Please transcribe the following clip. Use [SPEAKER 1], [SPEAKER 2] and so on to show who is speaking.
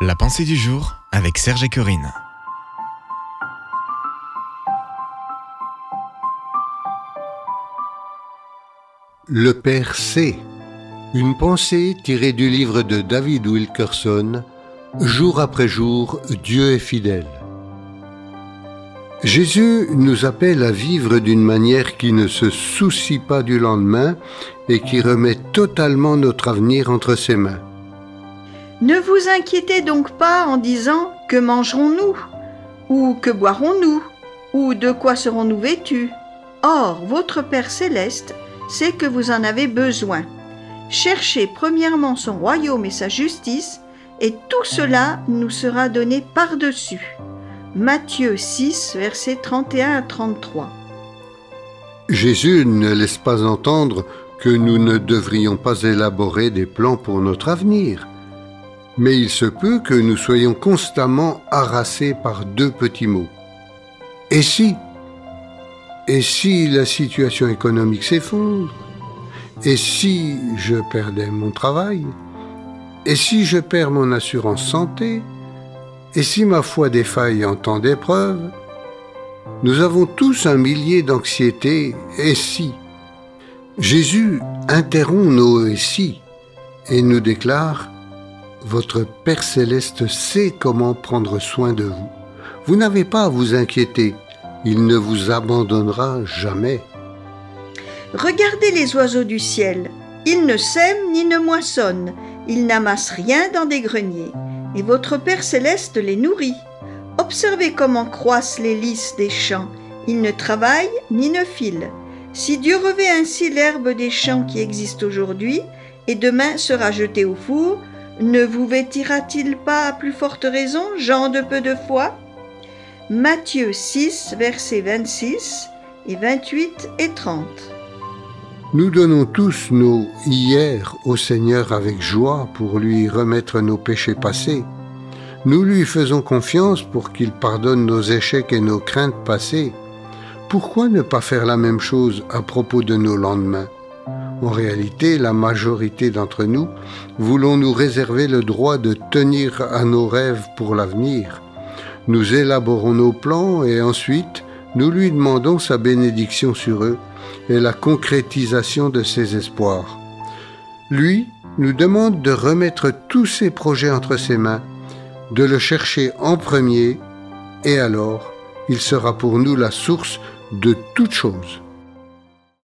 [SPEAKER 1] La pensée du jour avec Serge et Corinne.
[SPEAKER 2] Le Père sait. Une pensée tirée du livre de David Wilkerson. Jour après jour, Dieu est fidèle. Jésus nous appelle à vivre d'une manière qui ne se soucie pas du lendemain et qui remet totalement notre avenir entre ses mains.
[SPEAKER 3] Ne vous inquiétez donc pas en disant que mangerons-nous ou que boirons-nous ou de quoi serons-nous vêtus. Or, votre Père céleste sait que vous en avez besoin. Cherchez premièrement son royaume et sa justice, et tout cela nous sera donné par-dessus. Matthieu 6, versets 31 à 33.
[SPEAKER 2] Jésus ne laisse pas entendre que nous ne devrions pas élaborer des plans pour notre avenir. Mais il se peut que nous soyons constamment harassés par deux petits mots. Et si? Et si la situation économique s'effondre? Et si je perdais mon travail? Et si je perds mon assurance santé? Et si ma foi défaille en temps d'épreuve? Nous avons tous un millier d'anxiétés. Et si? Jésus interrompt nos et si et nous déclare votre Père céleste sait comment prendre soin de vous. Vous n'avez pas à vous inquiéter. Il ne vous abandonnera jamais.
[SPEAKER 3] Regardez les oiseaux du ciel. Ils ne sèment ni ne moissonnent. Ils n'amassent rien dans des greniers. Et votre Père céleste les nourrit. Observez comment croissent les lys des champs. Ils ne travaillent ni ne filent. Si Dieu revêt ainsi l'herbe des champs qui existe aujourd'hui, et demain sera jetée au four, ne vous vêtira-t-il pas à plus forte raison, gens de peu de foi? Matthieu 6, versets 26 et 28 et 30.
[SPEAKER 2] Nous donnons tous nos hier au Seigneur avec joie pour lui remettre nos péchés passés. Nous lui faisons confiance pour qu'il pardonne nos échecs et nos craintes passées. Pourquoi ne pas faire la même chose à propos de nos lendemains? En réalité, la majorité d'entre nous voulons nous réserver le droit de tenir à nos rêves pour l'avenir. Nous élaborons nos plans et ensuite nous lui demandons sa bénédiction sur eux et la concrétisation de ses espoirs. Lui nous demande de remettre tous ses projets entre ses mains, de le chercher en premier, et alors il sera pour nous la source de toutes choses.